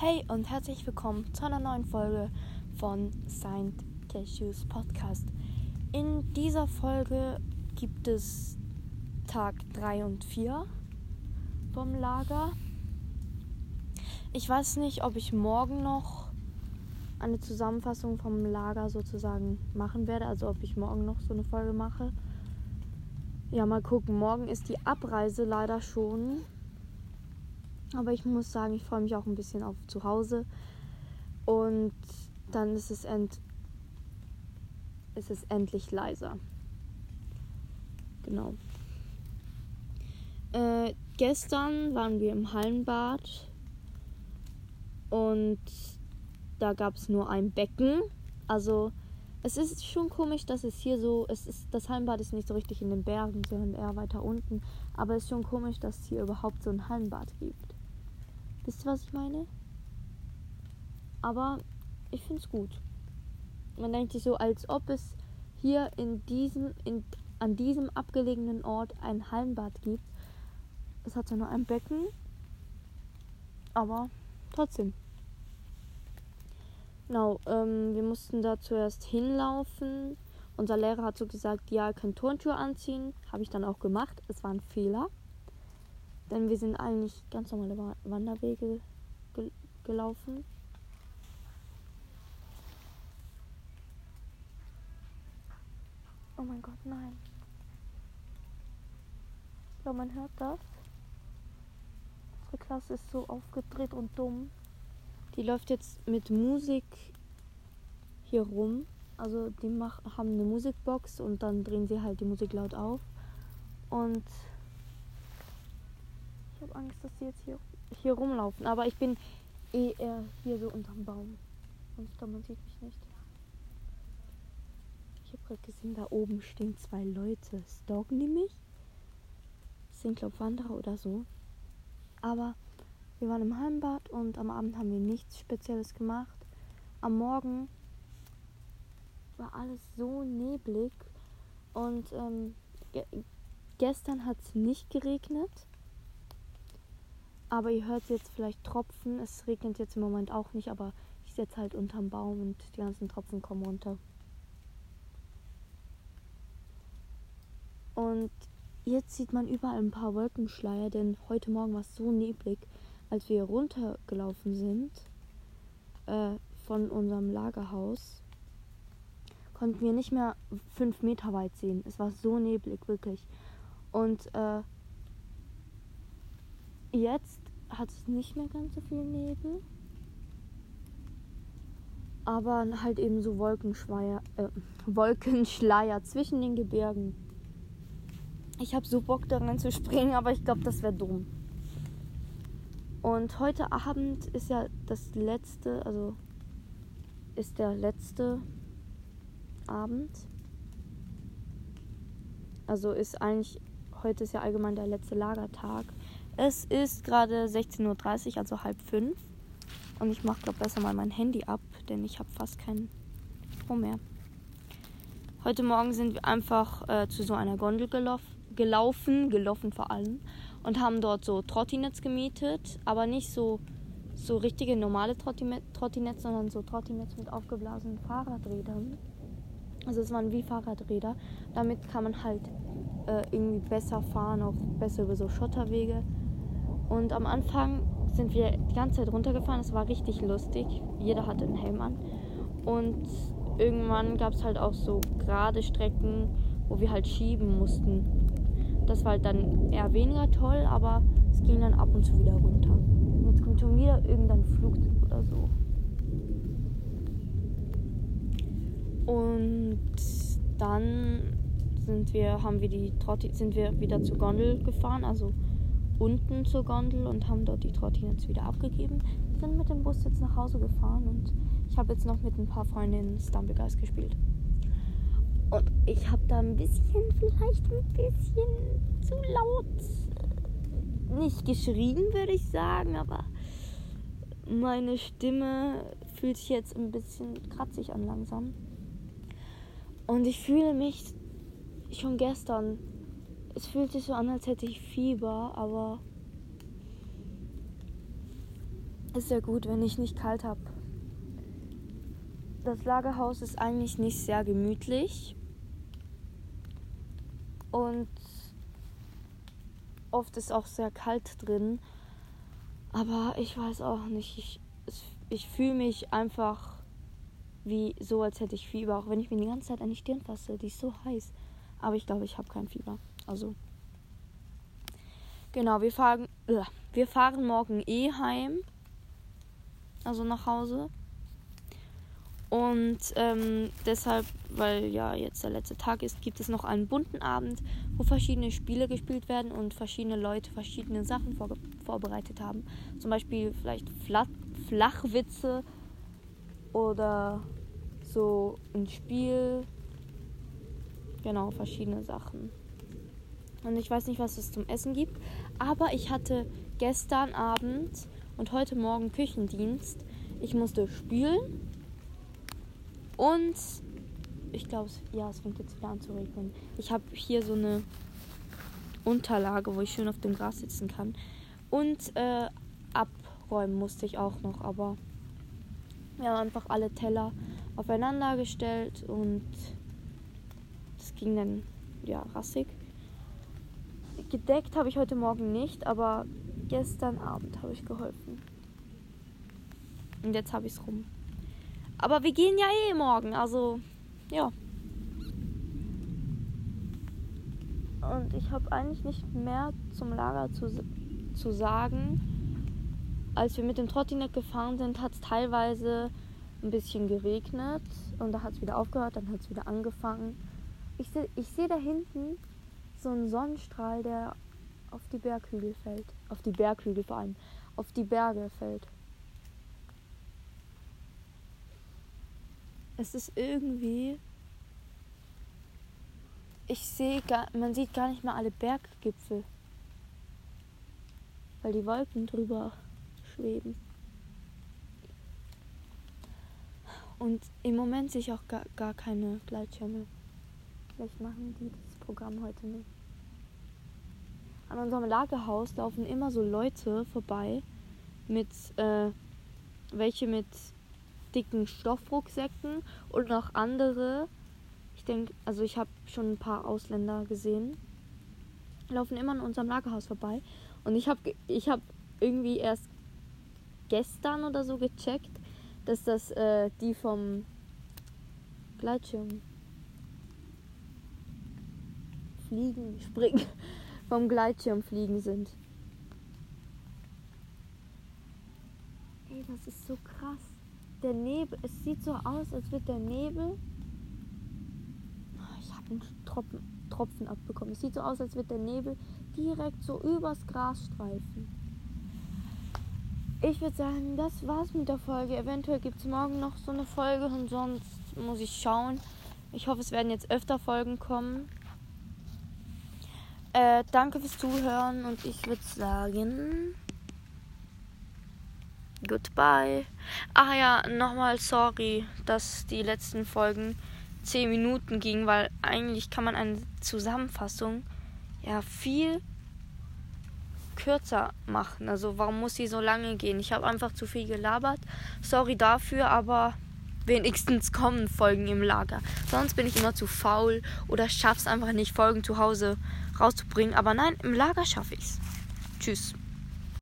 Hey und herzlich willkommen zu einer neuen Folge von Saint Cashews Podcast. In dieser Folge gibt es Tag 3 und 4 vom Lager. Ich weiß nicht, ob ich morgen noch eine Zusammenfassung vom Lager sozusagen machen werde, also ob ich morgen noch so eine Folge mache. Ja, mal gucken. Morgen ist die Abreise leider schon. Aber ich muss sagen, ich freue mich auch ein bisschen auf zu Hause. Und dann ist es, end ist es endlich leiser. Genau. Äh, gestern waren wir im Hallenbad und da gab es nur ein Becken. Also es ist schon komisch, dass es hier so, es ist, das Hallenbad ist nicht so richtig in den Bergen, sondern eher weiter unten. Aber es ist schon komisch, dass es hier überhaupt so ein Hallenbad gibt. Wisst ihr, was ich meine? Aber ich finde es gut. Man denkt sich so, als ob es hier in diesem, in, an diesem abgelegenen Ort ein Hallenbad gibt. Es hat zwar nur ein Becken, aber trotzdem. Genau, ähm, wir mussten da zuerst hinlaufen. Unser Lehrer hat so gesagt, ja, ihr könnt Turnschuhe anziehen. Habe ich dann auch gemacht. Es war ein Fehler. Denn wir sind eigentlich ganz normale Wanderwege gel gelaufen. Oh mein Gott, nein. Ich glaube, man hört das. Unsere Klasse ist so aufgedreht und dumm. Die läuft jetzt mit Musik hier rum. Also die mach, haben eine Musikbox und dann drehen sie halt die Musik laut auf. Und habe Angst, dass sie jetzt hier, hier rumlaufen. Aber ich bin eh eher hier so unterm Baum. Ich glaube, man sieht mich nicht. Ich habe gerade gesehen, da oben stehen zwei Leute. Stalken die mich? Das sind, glaube ich, Wanderer oder so. Aber wir waren im Heimbad und am Abend haben wir nichts Spezielles gemacht. Am Morgen war alles so neblig und ähm, ge gestern hat es nicht geregnet. Aber ihr hört jetzt vielleicht Tropfen. Es regnet jetzt im Moment auch nicht, aber ich sitze halt unterm Baum und die ganzen Tropfen kommen runter. Und jetzt sieht man überall ein paar Wolkenschleier, denn heute Morgen war es so neblig, als wir runtergelaufen sind äh, von unserem Lagerhaus, konnten wir nicht mehr fünf Meter weit sehen. Es war so neblig, wirklich. Und äh, Jetzt hat es nicht mehr ganz so viel Nebel. Aber halt eben so Wolkenschleier, äh, Wolkenschleier zwischen den Gebirgen. Ich habe so Bock daran zu springen, aber ich glaube, das wäre dumm. Und heute Abend ist ja das letzte, also ist der letzte Abend. Also ist eigentlich, heute ist ja allgemein der letzte Lagertag. Es ist gerade 16.30 Uhr, also halb fünf. Und ich mache, glaube besser mal mein Handy ab, denn ich habe fast keinen Strom mehr. Heute Morgen sind wir einfach äh, zu so einer Gondel gelauf gelaufen, gelaufen vor allem, und haben dort so Trottinets gemietet, aber nicht so, so richtige normale Trottinets, sondern so Trottinets mit aufgeblasenen Fahrradrädern. Also es waren wie Fahrradräder. Damit kann man halt äh, irgendwie besser fahren, auch besser über so Schotterwege. Und am Anfang sind wir die ganze Zeit runtergefahren. Es war richtig lustig. Jeder hatte einen Helm an. Und irgendwann gab es halt auch so gerade Strecken, wo wir halt schieben mussten. Das war halt dann eher weniger toll, aber es ging dann ab und zu wieder runter. Und jetzt kommt schon wieder irgendein Flugzeug oder so. Und dann sind wir, haben wir die Trotti, sind wir wieder zur Gondel gefahren, also unten zur Gondel und haben dort die Trottinen wieder abgegeben. Sind mit dem Bus jetzt nach Hause gefahren und ich habe jetzt noch mit ein paar Freundinnen Stumblegeist gespielt. Und ich habe da ein bisschen, vielleicht ein bisschen zu laut, äh, nicht geschrien, würde ich sagen, aber meine Stimme fühlt sich jetzt ein bisschen kratzig an langsam. Und ich fühle mich schon gestern es fühlt sich so an, als hätte ich Fieber, aber ist ja gut, wenn ich nicht kalt habe. Das Lagerhaus ist eigentlich nicht sehr gemütlich. Und oft ist auch sehr kalt drin. Aber ich weiß auch nicht. Ich, ich fühle mich einfach wie so, als hätte ich Fieber. Auch wenn ich mir die ganze Zeit an die Stirn fasse. Die ist so heiß. Aber ich glaube, ich habe kein Fieber. Also. Genau, wir fahren, äh, wir fahren morgen eh heim. Also nach Hause. Und ähm, deshalb, weil ja jetzt der letzte Tag ist, gibt es noch einen bunten Abend, wo verschiedene Spiele gespielt werden und verschiedene Leute verschiedene Sachen vor vorbereitet haben. Zum Beispiel vielleicht Fla Flachwitze oder so ein Spiel. Genau, verschiedene Sachen. Und ich weiß nicht, was es zum Essen gibt. Aber ich hatte gestern Abend und heute Morgen Küchendienst. Ich musste spülen und ich glaube, ja, es fängt jetzt wieder an zu regnen. Ich habe hier so eine Unterlage, wo ich schön auf dem Gras sitzen kann. Und äh, abräumen musste ich auch noch, aber wir haben einfach alle Teller aufeinander gestellt und das ging dann ja rassig. Gedeckt habe ich heute Morgen nicht, aber gestern Abend habe ich geholfen. Und jetzt habe ich es rum. Aber wir gehen ja eh morgen, also ja. Und ich habe eigentlich nicht mehr zum Lager zu, zu sagen. Als wir mit dem Trottinett gefahren sind, hat es teilweise ein bisschen geregnet und da hat es wieder aufgehört, dann hat es wieder angefangen. Ich sehe ich seh da hinten so einen Sonnenstrahl, der auf die Berghügel fällt. Auf die Berghügel vor allem. Auf die Berge fällt. es ist irgendwie. Ich sehe gar, man sieht gar nicht mehr alle Berggipfel. Weil die Wolken drüber schweben. Und im Moment sehe ich auch gar, gar keine Gleitschirme. Vielleicht machen die das Programm heute nicht. An unserem Lagerhaus laufen immer so Leute vorbei mit äh, welche mit dicken Stoffrucksäcken und noch andere. Ich denke, also ich habe schon ein paar Ausländer gesehen. Laufen immer an unserem Lagerhaus vorbei. Und ich habe ich hab irgendwie erst gestern oder so gecheckt, dass das äh, die vom Gleitschirm fliegen, springen, vom Gleitschirm fliegen sind. Ey, das ist so krass der Nebel, es sieht so aus, als wird der Nebel. Ich habe einen Tropfen, Tropfen abbekommen. Es sieht so aus, als wird der Nebel direkt so übers Gras streifen. Ich würde sagen, das war's mit der Folge. Eventuell gibt es morgen noch so eine Folge und sonst muss ich schauen. Ich hoffe, es werden jetzt öfter Folgen kommen. Äh, danke fürs Zuhören und ich würde sagen. Goodbye. Ach ja, nochmal sorry, dass die letzten Folgen 10 Minuten gingen, weil eigentlich kann man eine Zusammenfassung ja viel kürzer machen. Also warum muss sie so lange gehen? Ich habe einfach zu viel gelabert. Sorry dafür, aber wenigstens kommen Folgen im Lager. Sonst bin ich immer zu faul oder schaff's einfach nicht, Folgen zu Hause rauszubringen. Aber nein, im Lager schaffe ich's. Tschüss.